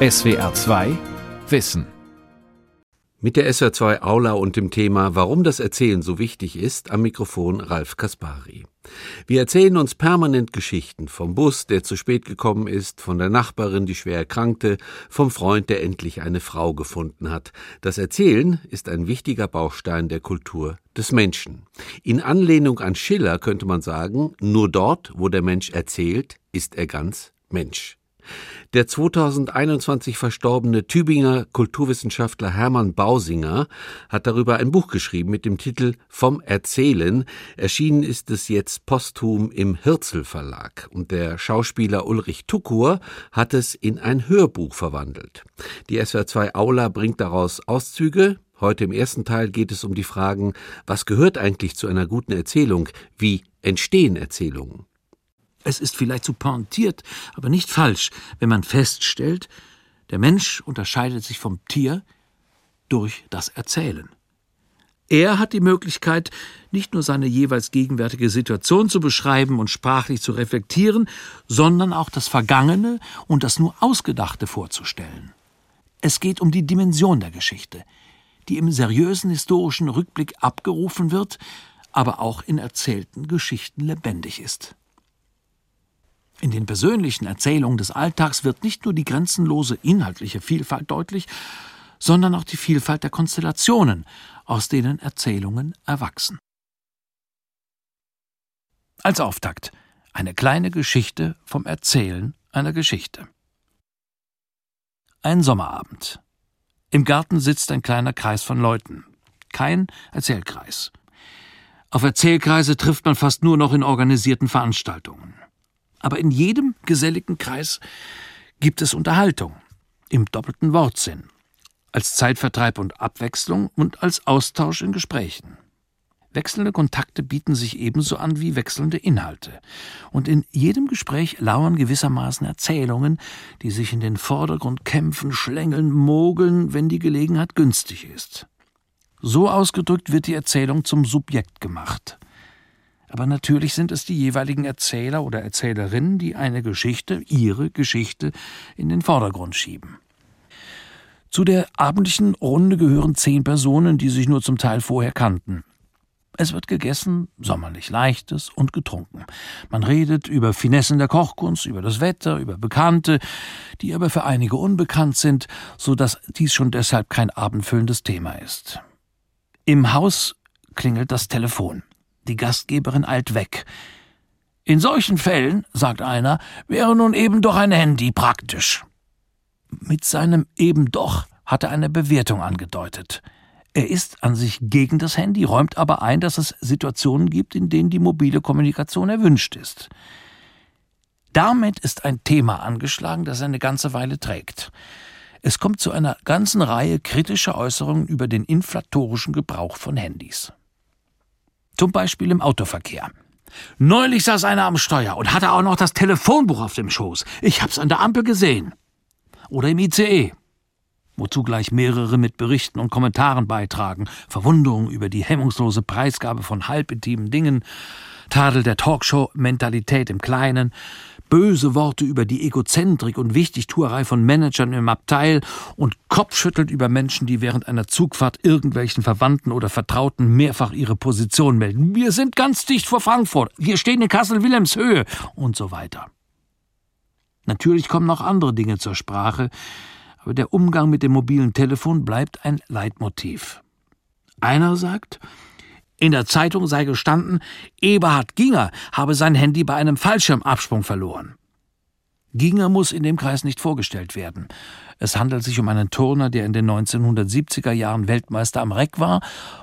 SWR 2 Wissen. Mit der SWR 2 Aula und dem Thema Warum das Erzählen so wichtig ist, am Mikrofon Ralf Kaspari. Wir erzählen uns permanent Geschichten vom Bus, der zu spät gekommen ist, von der Nachbarin, die schwer erkrankte, vom Freund, der endlich eine Frau gefunden hat. Das Erzählen ist ein wichtiger Baustein der Kultur des Menschen. In Anlehnung an Schiller könnte man sagen, nur dort, wo der Mensch erzählt, ist er ganz Mensch. Der 2021 verstorbene Tübinger Kulturwissenschaftler Hermann Bausinger hat darüber ein Buch geschrieben mit dem Titel Vom Erzählen. Erschienen ist es jetzt posthum im Hirzel Verlag und der Schauspieler Ulrich Tukur hat es in ein Hörbuch verwandelt. Die SWR2 Aula bringt daraus Auszüge. Heute im ersten Teil geht es um die Fragen, was gehört eigentlich zu einer guten Erzählung? Wie entstehen Erzählungen? Es ist vielleicht zu pointiert, aber nicht falsch, wenn man feststellt, der Mensch unterscheidet sich vom Tier durch das Erzählen. Er hat die Möglichkeit, nicht nur seine jeweils gegenwärtige Situation zu beschreiben und sprachlich zu reflektieren, sondern auch das Vergangene und das nur Ausgedachte vorzustellen. Es geht um die Dimension der Geschichte, die im seriösen historischen Rückblick abgerufen wird, aber auch in erzählten Geschichten lebendig ist. In den persönlichen Erzählungen des Alltags wird nicht nur die grenzenlose inhaltliche Vielfalt deutlich, sondern auch die Vielfalt der Konstellationen, aus denen Erzählungen erwachsen. Als Auftakt eine kleine Geschichte vom Erzählen einer Geschichte. Ein Sommerabend. Im Garten sitzt ein kleiner Kreis von Leuten. Kein Erzählkreis. Auf Erzählkreise trifft man fast nur noch in organisierten Veranstaltungen. Aber in jedem geselligen Kreis gibt es Unterhaltung im doppelten Wortsinn, als Zeitvertreib und Abwechslung und als Austausch in Gesprächen. Wechselnde Kontakte bieten sich ebenso an wie wechselnde Inhalte. Und in jedem Gespräch lauern gewissermaßen Erzählungen, die sich in den Vordergrund kämpfen, schlängeln, mogeln, wenn die Gelegenheit günstig ist. So ausgedrückt wird die Erzählung zum Subjekt gemacht. Aber natürlich sind es die jeweiligen Erzähler oder Erzählerinnen, die eine Geschichte, ihre Geschichte, in den Vordergrund schieben. Zu der abendlichen Runde gehören zehn Personen, die sich nur zum Teil vorher kannten. Es wird gegessen, sommerlich leichtes und getrunken. Man redet über Finessen der Kochkunst, über das Wetter, über Bekannte, die aber für einige unbekannt sind, so dass dies schon deshalb kein abendfüllendes Thema ist. Im Haus klingelt das Telefon. Die Gastgeberin eilt weg. In solchen Fällen, sagt einer, wäre nun eben doch ein Handy praktisch. Mit seinem eben doch hat er eine Bewertung angedeutet. Er ist an sich gegen das Handy, räumt aber ein, dass es Situationen gibt, in denen die mobile Kommunikation erwünscht ist. Damit ist ein Thema angeschlagen, das eine ganze Weile trägt. Es kommt zu einer ganzen Reihe kritischer Äußerungen über den inflatorischen Gebrauch von Handys. Zum Beispiel im Autoverkehr. Neulich saß einer am Steuer und hatte auch noch das Telefonbuch auf dem Schoß. Ich hab's an der Ampel gesehen. Oder im ICE. Wozu gleich mehrere mit Berichten und Kommentaren beitragen. Verwunderung über die hemmungslose Preisgabe von halbintimen Dingen, Tadel der Talkshow-Mentalität im Kleinen, böse Worte über die Egozentrik und Wichtigtuerei von Managern im Abteil und kopfschüttelt über Menschen, die während einer Zugfahrt irgendwelchen Verwandten oder Vertrauten mehrfach ihre Position melden. Wir sind ganz dicht vor Frankfurt. Wir stehen in Kassel-Wilhelmshöhe und so weiter. Natürlich kommen noch andere Dinge zur Sprache, aber der Umgang mit dem mobilen Telefon bleibt ein Leitmotiv. Einer sagt, in der Zeitung sei gestanden, Eberhard Ginger habe sein Handy bei einem Fallschirmabsprung verloren. Ginger muss in dem Kreis nicht vorgestellt werden. Es handelt sich um einen Turner, der in den 1970er Jahren Weltmeister am Reck war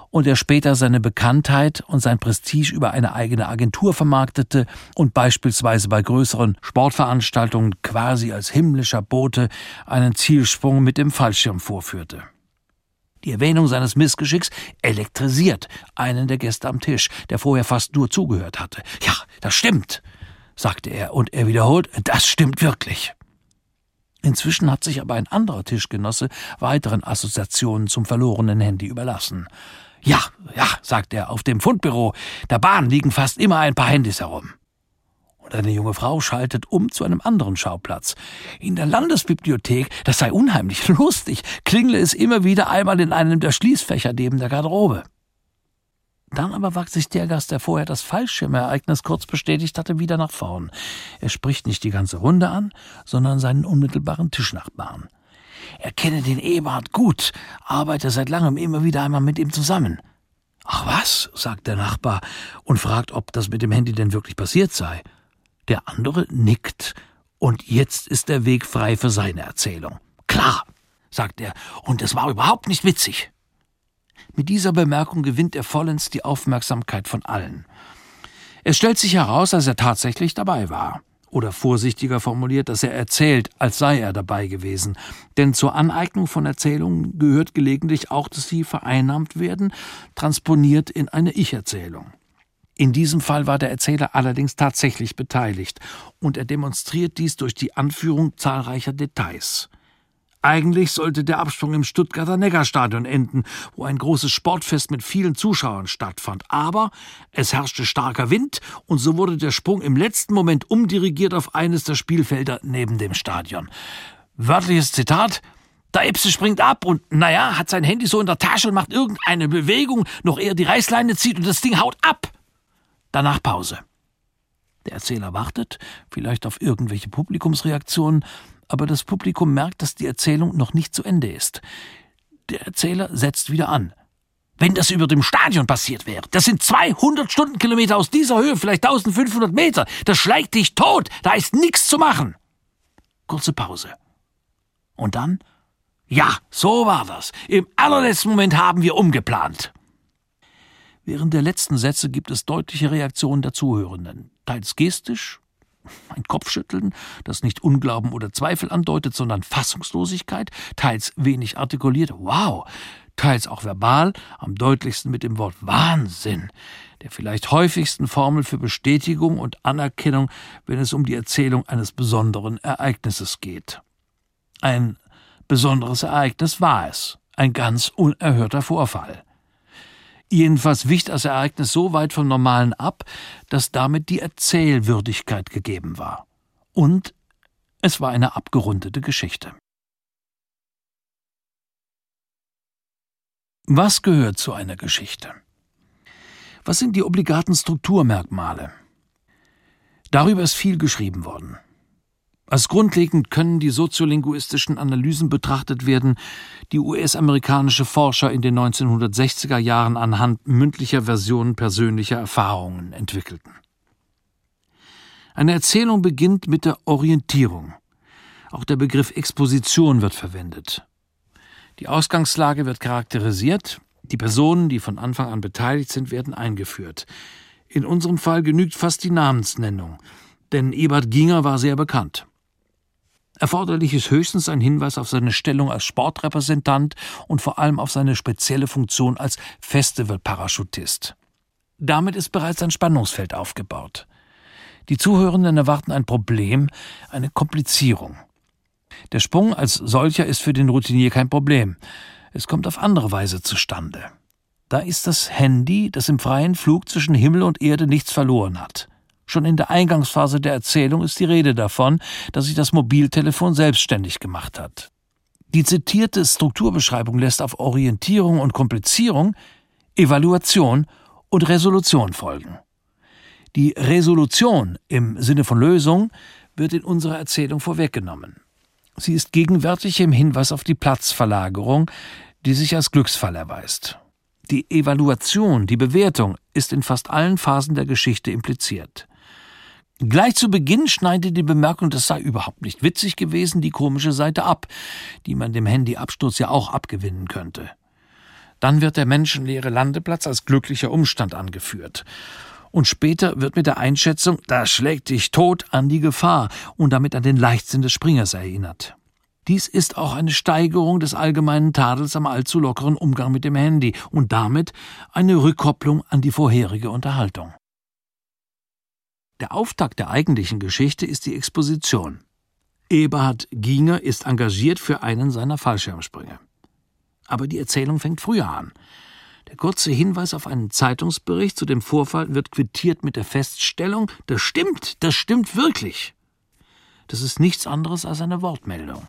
und der später seine Bekanntheit und sein Prestige über eine eigene Agentur vermarktete und beispielsweise bei größeren Sportveranstaltungen quasi als himmlischer Bote einen Zielsprung mit dem Fallschirm vorführte. Die Erwähnung seines Missgeschicks elektrisiert einen der Gäste am Tisch, der vorher fast nur zugehört hatte. Ja, das stimmt, sagte er, und er wiederholt, das stimmt wirklich. Inzwischen hat sich aber ein anderer Tischgenosse weiteren Assoziationen zum verlorenen Handy überlassen. Ja, ja, sagt er, auf dem Fundbüro der Bahn liegen fast immer ein paar Handys herum. Und eine junge Frau schaltet um zu einem anderen Schauplatz. In der Landesbibliothek, das sei unheimlich lustig, klingle es immer wieder einmal in einem der Schließfächer neben der Garderobe. Dann aber wagt sich der Gast, der vorher das Fallschirmereignis kurz bestätigt hatte, wieder nach vorn. Er spricht nicht die ganze Runde an, sondern seinen unmittelbaren Tischnachbarn. Er kenne den Eberhard gut, arbeite seit langem immer wieder einmal mit ihm zusammen. Ach was, sagt der Nachbar und fragt, ob das mit dem Handy denn wirklich passiert sei. Der andere nickt, und jetzt ist der Weg frei für seine Erzählung. Klar, sagt er, und es war überhaupt nicht witzig. Mit dieser Bemerkung gewinnt er vollends die Aufmerksamkeit von allen. Es stellt sich heraus, dass er tatsächlich dabei war. Oder vorsichtiger formuliert, dass er erzählt, als sei er dabei gewesen. Denn zur Aneignung von Erzählungen gehört gelegentlich auch, dass sie vereinnahmt werden, transponiert in eine Ich-Erzählung. In diesem Fall war der Erzähler allerdings tatsächlich beteiligt, und er demonstriert dies durch die Anführung zahlreicher Details. Eigentlich sollte der Absprung im Stuttgarter Neckarstadion enden, wo ein großes Sportfest mit vielen Zuschauern stattfand. Aber es herrschte starker Wind und so wurde der Sprung im letzten Moment umdirigiert auf eines der Spielfelder neben dem Stadion. Wörtliches Zitat der Epse springt ab und, naja, hat sein Handy so in der Tasche und macht irgendeine Bewegung, noch eher die Reißleine zieht und das Ding haut ab. Danach Pause. Der Erzähler wartet, vielleicht auf irgendwelche Publikumsreaktionen, aber das Publikum merkt, dass die Erzählung noch nicht zu Ende ist. Der Erzähler setzt wieder an. Wenn das über dem Stadion passiert wäre, das sind 200 Stundenkilometer aus dieser Höhe, vielleicht 1500 Meter, das schlägt dich tot, da ist nichts zu machen. Kurze Pause. Und dann? Ja, so war das. Im allerletzten Moment haben wir umgeplant. Während der letzten Sätze gibt es deutliche Reaktionen der Zuhörenden, teils gestisch, ein Kopfschütteln, das nicht Unglauben oder Zweifel andeutet, sondern Fassungslosigkeit, teils wenig artikuliert, wow, teils auch verbal, am deutlichsten mit dem Wort Wahnsinn, der vielleicht häufigsten Formel für Bestätigung und Anerkennung, wenn es um die Erzählung eines besonderen Ereignisses geht. Ein besonderes Ereignis war es, ein ganz unerhörter Vorfall. Jedenfalls wich das Ereignis so weit vom Normalen ab, dass damit die Erzählwürdigkeit gegeben war. Und es war eine abgerundete Geschichte. Was gehört zu einer Geschichte? Was sind die obligaten Strukturmerkmale? Darüber ist viel geschrieben worden. Als grundlegend können die soziolinguistischen Analysen betrachtet werden, die US-amerikanische Forscher in den 1960er Jahren anhand mündlicher Versionen persönlicher Erfahrungen entwickelten. Eine Erzählung beginnt mit der Orientierung. Auch der Begriff Exposition wird verwendet. Die Ausgangslage wird charakterisiert, die Personen, die von Anfang an beteiligt sind, werden eingeführt. In unserem Fall genügt fast die Namensnennung, denn Ebert Ginger war sehr bekannt. Erforderlich ist höchstens ein Hinweis auf seine Stellung als Sportrepräsentant und vor allem auf seine spezielle Funktion als Festivalparachutist. Damit ist bereits ein Spannungsfeld aufgebaut. Die Zuhörenden erwarten ein Problem, eine Komplizierung. Der Sprung als solcher ist für den Routinier kein Problem. Es kommt auf andere Weise zustande. Da ist das Handy, das im freien Flug zwischen Himmel und Erde nichts verloren hat. Schon in der Eingangsphase der Erzählung ist die Rede davon, dass sich das Mobiltelefon selbstständig gemacht hat. Die zitierte Strukturbeschreibung lässt auf Orientierung und Komplizierung, Evaluation und Resolution folgen. Die Resolution im Sinne von Lösung wird in unserer Erzählung vorweggenommen. Sie ist gegenwärtig im Hinweis auf die Platzverlagerung, die sich als Glücksfall erweist. Die Evaluation, die Bewertung ist in fast allen Phasen der Geschichte impliziert. Gleich zu Beginn schneidet die Bemerkung, das sei überhaupt nicht witzig gewesen, die komische Seite ab, die man dem Handyabsturz ja auch abgewinnen könnte. Dann wird der menschenleere Landeplatz als glücklicher Umstand angeführt. Und später wird mit der Einschätzung, da schlägt dich tot an die Gefahr und damit an den Leichtsinn des Springers erinnert. Dies ist auch eine Steigerung des allgemeinen Tadels am allzu lockeren Umgang mit dem Handy und damit eine Rückkopplung an die vorherige Unterhaltung. Der Auftakt der eigentlichen Geschichte ist die Exposition. Eberhard Ginger ist engagiert für einen seiner Fallschirmsprünge. Aber die Erzählung fängt früher an. Der kurze Hinweis auf einen Zeitungsbericht zu dem Vorfall wird quittiert mit der Feststellung, das stimmt, das stimmt wirklich. Das ist nichts anderes als eine Wortmeldung.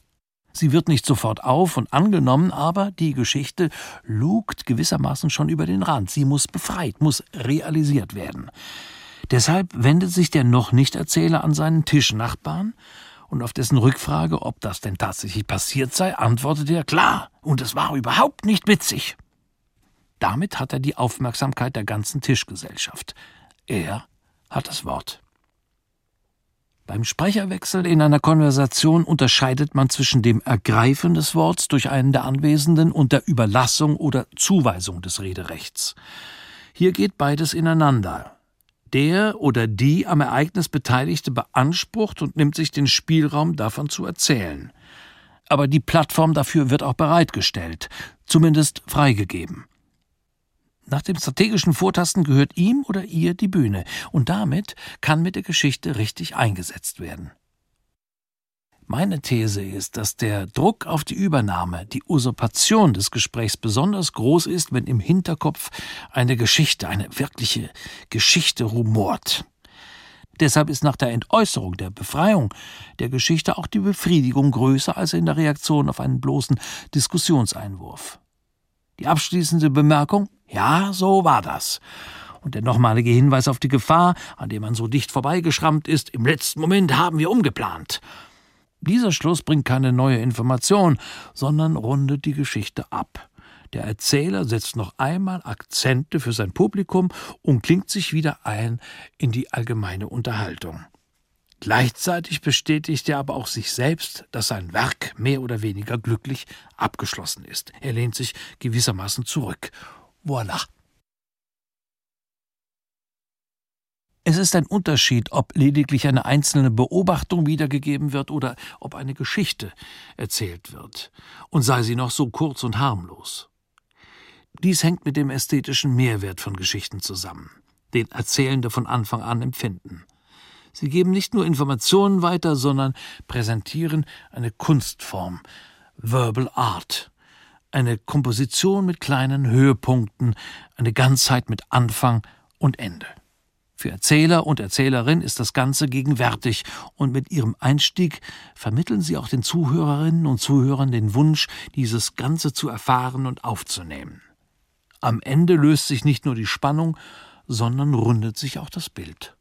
Sie wird nicht sofort auf und angenommen, aber die Geschichte lugt gewissermaßen schon über den Rand. Sie muss befreit, muss realisiert werden. Deshalb wendet sich der noch nicht Erzähler an seinen Tischnachbarn und auf dessen Rückfrage, ob das denn tatsächlich passiert sei, antwortet er klar, und es war überhaupt nicht witzig. Damit hat er die Aufmerksamkeit der ganzen Tischgesellschaft. Er hat das Wort. Beim Sprecherwechsel in einer Konversation unterscheidet man zwischen dem Ergreifen des Worts durch einen der Anwesenden und der Überlassung oder Zuweisung des Rederechts. Hier geht beides ineinander. Der oder die am Ereignis Beteiligte beansprucht und nimmt sich den Spielraum davon zu erzählen. Aber die Plattform dafür wird auch bereitgestellt, zumindest freigegeben. Nach dem strategischen Vortasten gehört ihm oder ihr die Bühne, und damit kann mit der Geschichte richtig eingesetzt werden. Meine These ist, dass der Druck auf die Übernahme, die Usurpation des Gesprächs besonders groß ist, wenn im Hinterkopf eine Geschichte, eine wirkliche Geschichte rumort. Deshalb ist nach der Entäußerung, der Befreiung der Geschichte auch die Befriedigung größer als in der Reaktion auf einen bloßen Diskussionseinwurf. Die abschließende Bemerkung ja, so war das. Und der nochmalige Hinweis auf die Gefahr, an dem man so dicht vorbeigeschrammt ist, im letzten Moment haben wir umgeplant. Dieser Schluss bringt keine neue Information, sondern rundet die Geschichte ab. Der Erzähler setzt noch einmal Akzente für sein Publikum und klingt sich wieder ein in die allgemeine Unterhaltung. Gleichzeitig bestätigt er aber auch sich selbst, dass sein Werk mehr oder weniger glücklich abgeschlossen ist. Er lehnt sich gewissermaßen zurück Voilà. Es ist ein Unterschied, ob lediglich eine einzelne Beobachtung wiedergegeben wird oder ob eine Geschichte erzählt wird, und sei sie noch so kurz und harmlos. Dies hängt mit dem ästhetischen Mehrwert von Geschichten zusammen, den Erzählende von Anfang an empfinden. Sie geben nicht nur Informationen weiter, sondern präsentieren eine Kunstform, Verbal Art, eine Komposition mit kleinen Höhepunkten, eine Ganzheit mit Anfang und Ende. Für Erzähler und Erzählerin ist das Ganze gegenwärtig und mit ihrem Einstieg vermitteln sie auch den Zuhörerinnen und Zuhörern den Wunsch, dieses Ganze zu erfahren und aufzunehmen. Am Ende löst sich nicht nur die Spannung, sondern rundet sich auch das Bild.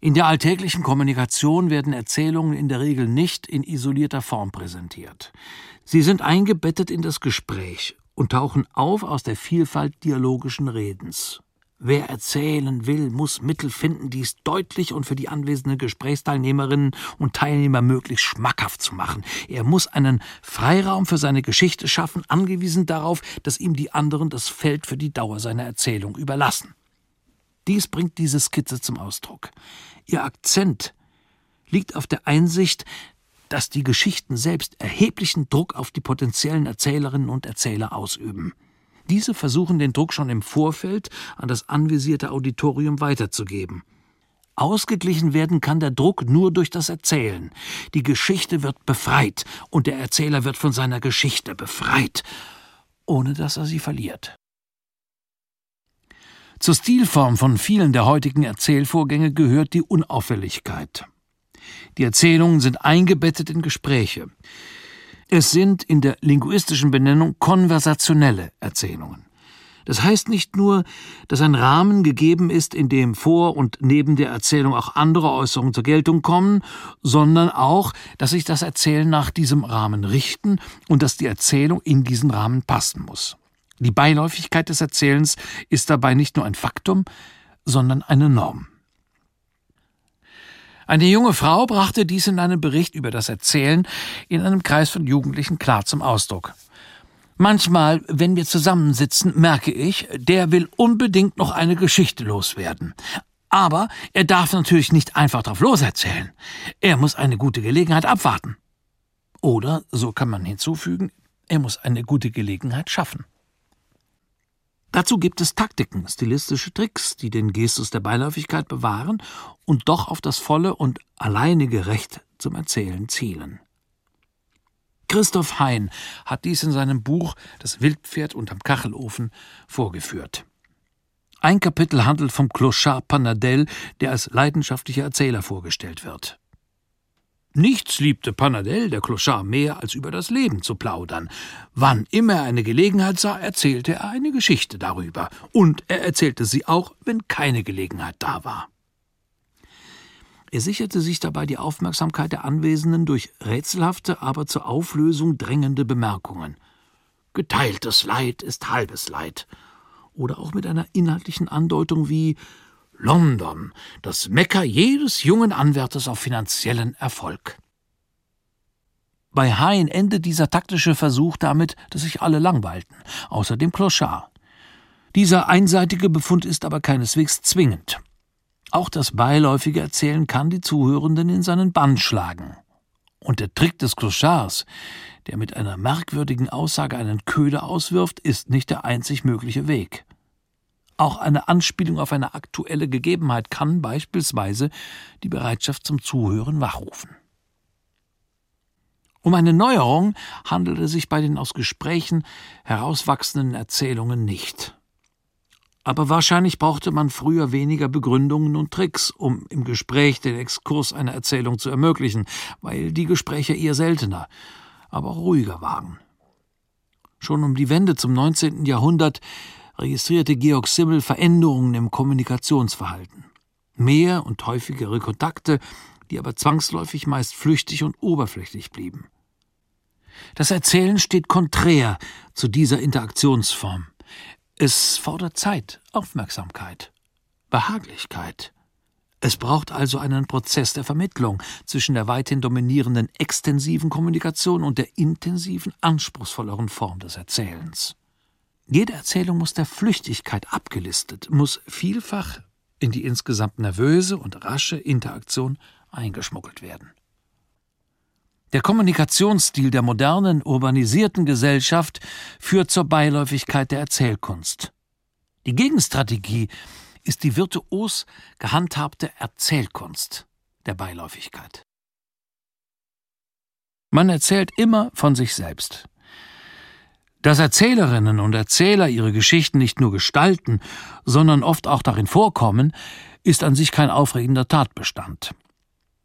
In der alltäglichen Kommunikation werden Erzählungen in der Regel nicht in isolierter Form präsentiert. Sie sind eingebettet in das Gespräch und tauchen auf aus der Vielfalt dialogischen Redens. Wer erzählen will, muss Mittel finden, dies deutlich und für die anwesenden Gesprächsteilnehmerinnen und Teilnehmer möglichst schmackhaft zu machen. Er muss einen Freiraum für seine Geschichte schaffen, angewiesen darauf, dass ihm die anderen das Feld für die Dauer seiner Erzählung überlassen. Dies bringt diese Skizze zum Ausdruck. Ihr Akzent liegt auf der Einsicht, dass die Geschichten selbst erheblichen Druck auf die potenziellen Erzählerinnen und Erzähler ausüben. Diese versuchen den Druck schon im Vorfeld an das anvisierte Auditorium weiterzugeben. Ausgeglichen werden kann der Druck nur durch das Erzählen. Die Geschichte wird befreit und der Erzähler wird von seiner Geschichte befreit, ohne dass er sie verliert. Zur Stilform von vielen der heutigen Erzählvorgänge gehört die Unauffälligkeit. Die Erzählungen sind eingebettet in Gespräche. Es sind in der linguistischen Benennung konversationelle Erzählungen. Das heißt nicht nur, dass ein Rahmen gegeben ist, in dem vor und neben der Erzählung auch andere Äußerungen zur Geltung kommen, sondern auch, dass sich das Erzählen nach diesem Rahmen richten und dass die Erzählung in diesen Rahmen passen muss. Die Beiläufigkeit des Erzählens ist dabei nicht nur ein Faktum, sondern eine Norm. Eine junge Frau brachte dies in einem Bericht über das Erzählen in einem Kreis von Jugendlichen klar zum Ausdruck. Manchmal, wenn wir zusammensitzen, merke ich, der will unbedingt noch eine Geschichte loswerden. Aber er darf natürlich nicht einfach drauf loserzählen. Er muss eine gute Gelegenheit abwarten. Oder, so kann man hinzufügen, er muss eine gute Gelegenheit schaffen. Dazu gibt es Taktiken, stilistische Tricks, die den Gestus der Beiläufigkeit bewahren und doch auf das volle und alleinige Recht zum Erzählen zielen. Christoph Hein hat dies in seinem Buch Das Wildpferd unterm Kachelofen vorgeführt. Ein Kapitel handelt vom Clochard Panadel, der als leidenschaftlicher Erzähler vorgestellt wird. Nichts liebte Panadel, der Clochard, mehr als über das Leben zu plaudern. Wann immer er eine Gelegenheit sah, erzählte er eine Geschichte darüber. Und er erzählte sie auch, wenn keine Gelegenheit da war. Er sicherte sich dabei die Aufmerksamkeit der Anwesenden durch rätselhafte, aber zur Auflösung drängende Bemerkungen. Geteiltes Leid ist halbes Leid. Oder auch mit einer inhaltlichen Andeutung wie London, das Mekka jedes jungen Anwärters auf finanziellen Erfolg. Bei Hein endet dieser taktische Versuch damit, dass sich alle langweilten, außer dem Clochard. Dieser einseitige Befund ist aber keineswegs zwingend. Auch das beiläufige Erzählen kann die Zuhörenden in seinen Bann schlagen. Und der Trick des Clochards, der mit einer merkwürdigen Aussage einen Köder auswirft, ist nicht der einzig mögliche Weg. Auch eine Anspielung auf eine aktuelle Gegebenheit kann beispielsweise die Bereitschaft zum Zuhören wachrufen. Um eine Neuerung handelt es sich bei den aus Gesprächen herauswachsenden Erzählungen nicht. Aber wahrscheinlich brauchte man früher weniger Begründungen und Tricks, um im Gespräch den Exkurs einer Erzählung zu ermöglichen, weil die Gespräche eher seltener, aber auch ruhiger waren. Schon um die Wende zum 19. Jahrhundert registrierte Georg Simmel Veränderungen im Kommunikationsverhalten. Mehr und häufigere Kontakte, die aber zwangsläufig meist flüchtig und oberflächlich blieben. Das Erzählen steht konträr zu dieser Interaktionsform. Es fordert Zeit, Aufmerksamkeit, Behaglichkeit. Es braucht also einen Prozess der Vermittlung zwischen der weithin dominierenden extensiven Kommunikation und der intensiven, anspruchsvolleren Form des Erzählens. Jede Erzählung muss der Flüchtigkeit abgelistet, muss vielfach in die insgesamt nervöse und rasche Interaktion eingeschmuggelt werden. Der Kommunikationsstil der modernen, urbanisierten Gesellschaft führt zur Beiläufigkeit der Erzählkunst. Die Gegenstrategie ist die virtuos gehandhabte Erzählkunst der Beiläufigkeit. Man erzählt immer von sich selbst. Dass Erzählerinnen und Erzähler ihre Geschichten nicht nur gestalten, sondern oft auch darin vorkommen, ist an sich kein aufregender Tatbestand.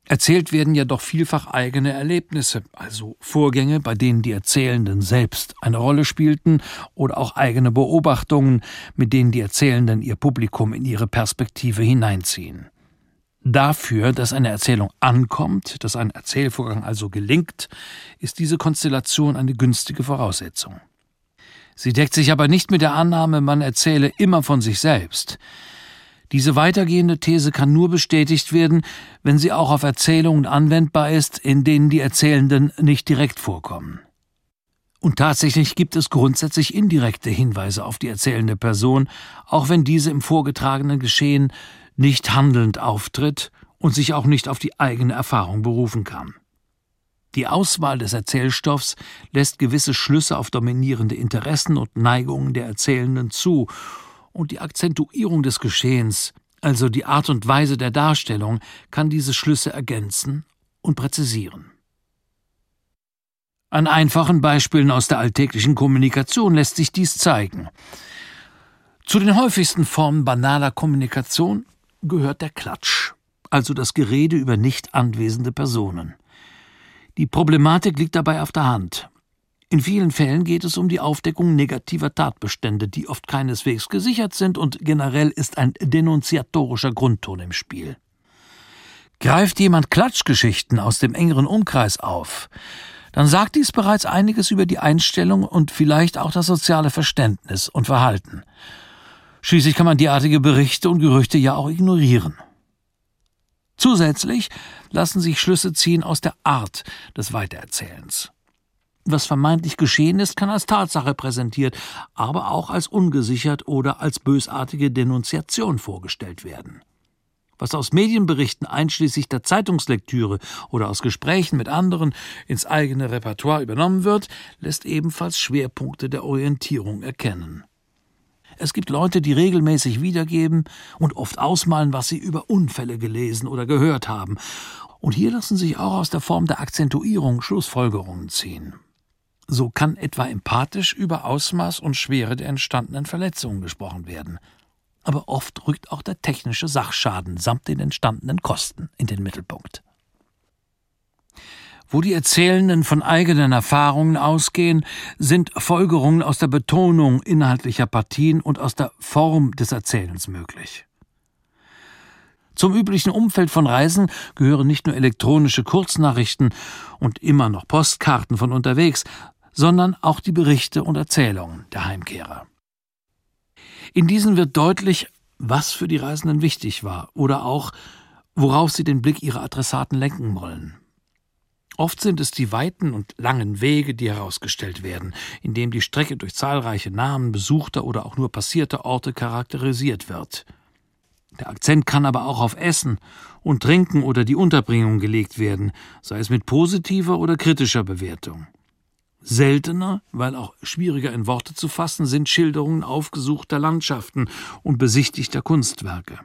Erzählt werden ja doch vielfach eigene Erlebnisse, also Vorgänge, bei denen die Erzählenden selbst eine Rolle spielten oder auch eigene Beobachtungen, mit denen die Erzählenden ihr Publikum in ihre Perspektive hineinziehen. Dafür, dass eine Erzählung ankommt, dass ein Erzählvorgang also gelingt, ist diese Konstellation eine günstige Voraussetzung. Sie deckt sich aber nicht mit der Annahme, man erzähle immer von sich selbst. Diese weitergehende These kann nur bestätigt werden, wenn sie auch auf Erzählungen anwendbar ist, in denen die Erzählenden nicht direkt vorkommen. Und tatsächlich gibt es grundsätzlich indirekte Hinweise auf die erzählende Person, auch wenn diese im vorgetragenen Geschehen nicht handelnd auftritt und sich auch nicht auf die eigene Erfahrung berufen kann. Die Auswahl des Erzählstoffs lässt gewisse Schlüsse auf dominierende Interessen und Neigungen der Erzählenden zu, und die Akzentuierung des Geschehens, also die Art und Weise der Darstellung, kann diese Schlüsse ergänzen und präzisieren. An einfachen Beispielen aus der alltäglichen Kommunikation lässt sich dies zeigen. Zu den häufigsten Formen banaler Kommunikation gehört der Klatsch, also das Gerede über nicht anwesende Personen. Die Problematik liegt dabei auf der Hand. In vielen Fällen geht es um die Aufdeckung negativer Tatbestände, die oft keineswegs gesichert sind und generell ist ein denunziatorischer Grundton im Spiel. Greift jemand Klatschgeschichten aus dem engeren Umkreis auf, dann sagt dies bereits einiges über die Einstellung und vielleicht auch das soziale Verständnis und Verhalten. Schließlich kann man derartige Berichte und Gerüchte ja auch ignorieren. Zusätzlich lassen sich Schlüsse ziehen aus der Art des Weitererzählens. Was vermeintlich geschehen ist, kann als Tatsache präsentiert, aber auch als ungesichert oder als bösartige Denunziation vorgestellt werden. Was aus Medienberichten einschließlich der Zeitungslektüre oder aus Gesprächen mit anderen ins eigene Repertoire übernommen wird, lässt ebenfalls Schwerpunkte der Orientierung erkennen. Es gibt Leute, die regelmäßig wiedergeben und oft ausmalen, was sie über Unfälle gelesen oder gehört haben. Und hier lassen sich auch aus der Form der Akzentuierung Schlussfolgerungen ziehen. So kann etwa empathisch über Ausmaß und Schwere der entstandenen Verletzungen gesprochen werden. Aber oft rückt auch der technische Sachschaden samt den entstandenen Kosten in den Mittelpunkt. Wo die Erzählenden von eigenen Erfahrungen ausgehen, sind Folgerungen aus der Betonung inhaltlicher Partien und aus der Form des Erzählens möglich. Zum üblichen Umfeld von Reisen gehören nicht nur elektronische Kurznachrichten und immer noch Postkarten von unterwegs, sondern auch die Berichte und Erzählungen der Heimkehrer. In diesen wird deutlich, was für die Reisenden wichtig war oder auch, worauf sie den Blick ihrer Adressaten lenken wollen. Oft sind es die weiten und langen Wege, die herausgestellt werden, indem die Strecke durch zahlreiche Namen besuchter oder auch nur passierter Orte charakterisiert wird. Der Akzent kann aber auch auf Essen und Trinken oder die Unterbringung gelegt werden, sei es mit positiver oder kritischer Bewertung. Seltener, weil auch schwieriger in Worte zu fassen, sind Schilderungen aufgesuchter Landschaften und besichtigter Kunstwerke.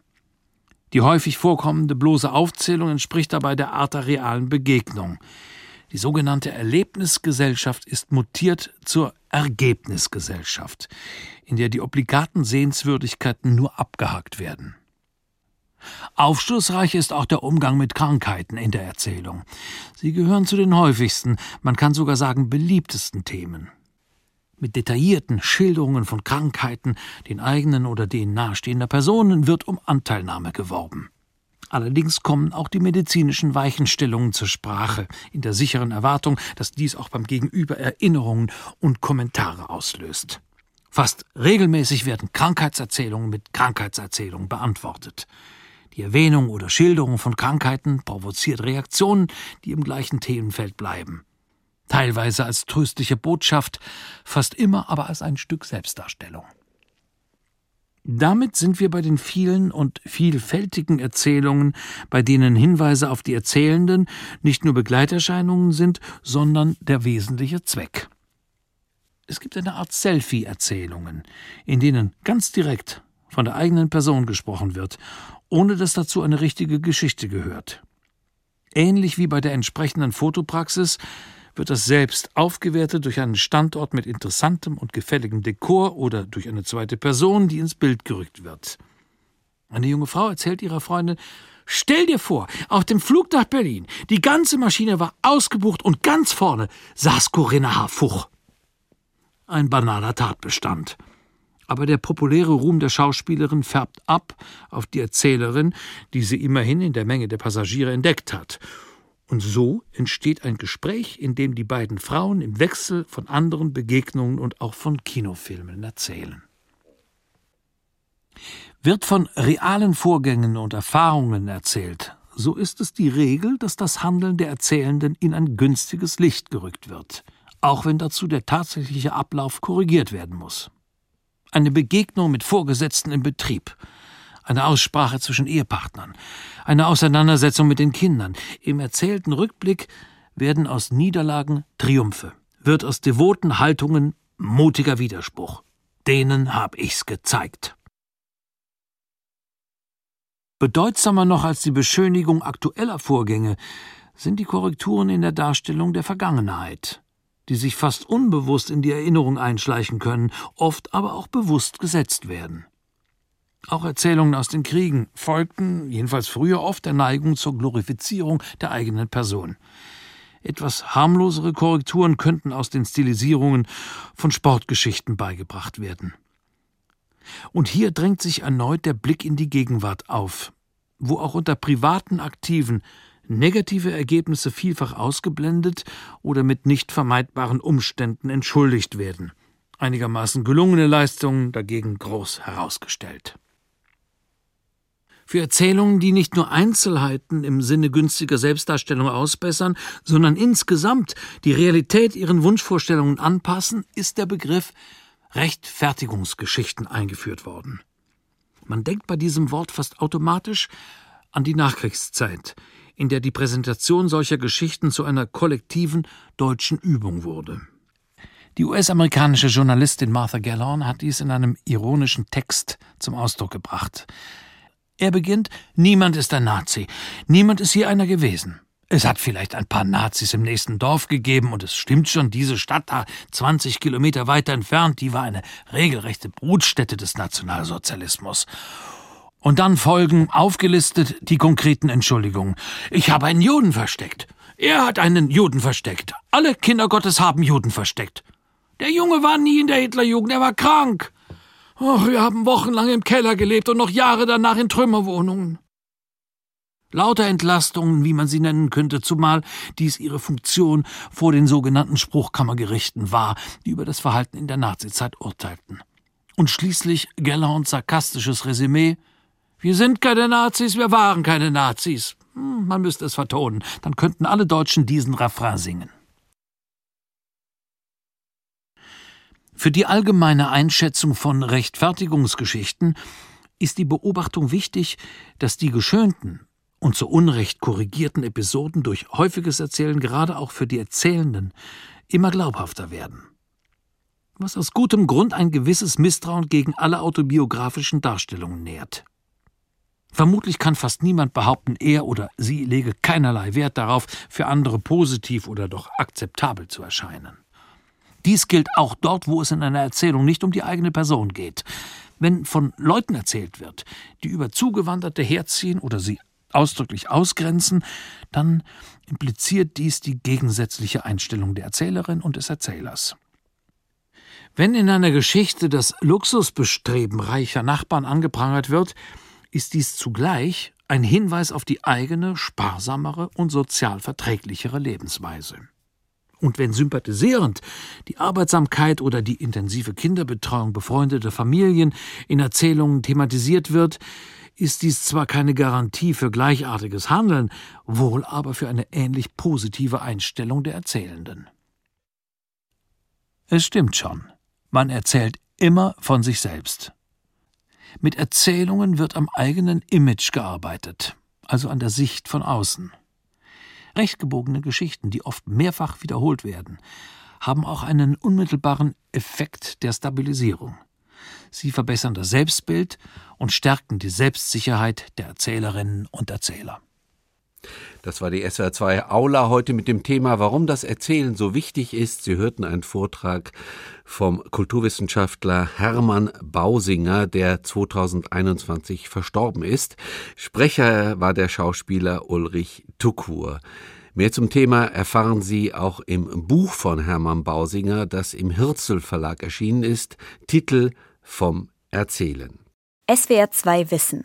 Die häufig vorkommende bloße Aufzählung entspricht dabei der Art der realen Begegnung. Die sogenannte Erlebnisgesellschaft ist mutiert zur Ergebnisgesellschaft, in der die obligaten Sehenswürdigkeiten nur abgehakt werden. Aufschlussreich ist auch der Umgang mit Krankheiten in der Erzählung. Sie gehören zu den häufigsten, man kann sogar sagen beliebtesten Themen mit detaillierten Schilderungen von Krankheiten, den eigenen oder denen nahestehender Personen, wird um Anteilnahme geworben. Allerdings kommen auch die medizinischen Weichenstellungen zur Sprache, in der sicheren Erwartung, dass dies auch beim Gegenüber Erinnerungen und Kommentare auslöst. Fast regelmäßig werden Krankheitserzählungen mit Krankheitserzählungen beantwortet. Die Erwähnung oder Schilderung von Krankheiten provoziert Reaktionen, die im gleichen Themenfeld bleiben teilweise als tröstliche Botschaft, fast immer aber als ein Stück Selbstdarstellung. Damit sind wir bei den vielen und vielfältigen Erzählungen, bei denen Hinweise auf die Erzählenden nicht nur Begleiterscheinungen sind, sondern der wesentliche Zweck. Es gibt eine Art Selfie-Erzählungen, in denen ganz direkt von der eigenen Person gesprochen wird, ohne dass dazu eine richtige Geschichte gehört. Ähnlich wie bei der entsprechenden Fotopraxis wird das selbst aufgewertet durch einen Standort mit interessantem und gefälligem Dekor oder durch eine zweite Person, die ins Bild gerückt wird. Eine junge Frau erzählt ihrer Freundin, Stell dir vor, auf dem Flug nach Berlin, die ganze Maschine war ausgebucht und ganz vorne saß Corinna H. Fuch. Ein banaler Tatbestand. Aber der populäre Ruhm der Schauspielerin färbt ab auf die Erzählerin, die sie immerhin in der Menge der Passagiere entdeckt hat und so entsteht ein Gespräch, in dem die beiden Frauen im Wechsel von anderen Begegnungen und auch von Kinofilmen erzählen. Wird von realen Vorgängen und Erfahrungen erzählt, so ist es die Regel, dass das Handeln der Erzählenden in ein günstiges Licht gerückt wird, auch wenn dazu der tatsächliche Ablauf korrigiert werden muss. Eine Begegnung mit Vorgesetzten im Betrieb, eine Aussprache zwischen Ehepartnern, eine Auseinandersetzung mit den Kindern. Im erzählten Rückblick werden aus Niederlagen Triumphe, wird aus devoten Haltungen mutiger Widerspruch. Denen hab ich's gezeigt. Bedeutsamer noch als die Beschönigung aktueller Vorgänge sind die Korrekturen in der Darstellung der Vergangenheit, die sich fast unbewusst in die Erinnerung einschleichen können, oft aber auch bewusst gesetzt werden. Auch Erzählungen aus den Kriegen folgten, jedenfalls früher oft, der Neigung zur Glorifizierung der eigenen Person. Etwas harmlosere Korrekturen könnten aus den Stilisierungen von Sportgeschichten beigebracht werden. Und hier drängt sich erneut der Blick in die Gegenwart auf, wo auch unter privaten Aktiven negative Ergebnisse vielfach ausgeblendet oder mit nicht vermeidbaren Umständen entschuldigt werden, einigermaßen gelungene Leistungen dagegen groß herausgestellt für Erzählungen, die nicht nur Einzelheiten im Sinne günstiger Selbstdarstellung ausbessern, sondern insgesamt die Realität ihren Wunschvorstellungen anpassen, ist der Begriff Rechtfertigungsgeschichten eingeführt worden. Man denkt bei diesem Wort fast automatisch an die Nachkriegszeit, in der die Präsentation solcher Geschichten zu einer kollektiven deutschen Übung wurde. Die US-amerikanische Journalistin Martha Gellhorn hat dies in einem ironischen Text zum Ausdruck gebracht. Er beginnt, niemand ist ein Nazi, niemand ist hier einer gewesen. Es hat vielleicht ein paar Nazis im nächsten Dorf gegeben und es stimmt schon, diese Stadt da 20 Kilometer weiter entfernt, die war eine regelrechte Brutstätte des Nationalsozialismus. Und dann folgen aufgelistet die konkreten Entschuldigungen. Ich habe einen Juden versteckt. Er hat einen Juden versteckt. Alle Kinder Gottes haben Juden versteckt. Der Junge war nie in der Hitlerjugend, er war krank. Oh, wir haben wochenlang im Keller gelebt und noch Jahre danach in Trümmerwohnungen. Lauter Entlastungen, wie man sie nennen könnte, zumal dies ihre Funktion vor den sogenannten Spruchkammergerichten war, die über das Verhalten in der Nazizeit urteilten. Und schließlich Gellerns sarkastisches Resümee Wir sind keine Nazis, wir waren keine Nazis. Hm, man müsste es vertonen, dann könnten alle Deutschen diesen Refrain singen. Für die allgemeine Einschätzung von Rechtfertigungsgeschichten ist die Beobachtung wichtig, dass die geschönten und zu Unrecht korrigierten Episoden durch häufiges Erzählen gerade auch für die Erzählenden immer glaubhafter werden. Was aus gutem Grund ein gewisses Misstrauen gegen alle autobiografischen Darstellungen nährt. Vermutlich kann fast niemand behaupten, er oder sie lege keinerlei Wert darauf, für andere positiv oder doch akzeptabel zu erscheinen. Dies gilt auch dort, wo es in einer Erzählung nicht um die eigene Person geht. Wenn von Leuten erzählt wird, die über Zugewanderte herziehen oder sie ausdrücklich ausgrenzen, dann impliziert dies die gegensätzliche Einstellung der Erzählerin und des Erzählers. Wenn in einer Geschichte das Luxusbestreben reicher Nachbarn angeprangert wird, ist dies zugleich ein Hinweis auf die eigene, sparsamere und sozial verträglichere Lebensweise. Und wenn sympathisierend die Arbeitsamkeit oder die intensive Kinderbetreuung befreundeter Familien in Erzählungen thematisiert wird, ist dies zwar keine Garantie für gleichartiges Handeln, wohl aber für eine ähnlich positive Einstellung der Erzählenden. Es stimmt schon, man erzählt immer von sich selbst. Mit Erzählungen wird am eigenen Image gearbeitet, also an der Sicht von außen. Rechtgebogene Geschichten, die oft mehrfach wiederholt werden, haben auch einen unmittelbaren Effekt der Stabilisierung. Sie verbessern das Selbstbild und stärken die Selbstsicherheit der Erzählerinnen und Erzähler. Das war die SWR2 Aula heute mit dem Thema, warum das Erzählen so wichtig ist. Sie hörten einen Vortrag vom Kulturwissenschaftler Hermann Bausinger, der 2021 verstorben ist. Sprecher war der Schauspieler Ulrich Tukur. Mehr zum Thema erfahren Sie auch im Buch von Hermann Bausinger, das im Hirzel Verlag erschienen ist. Titel vom Erzählen. SWR 2 Wissen.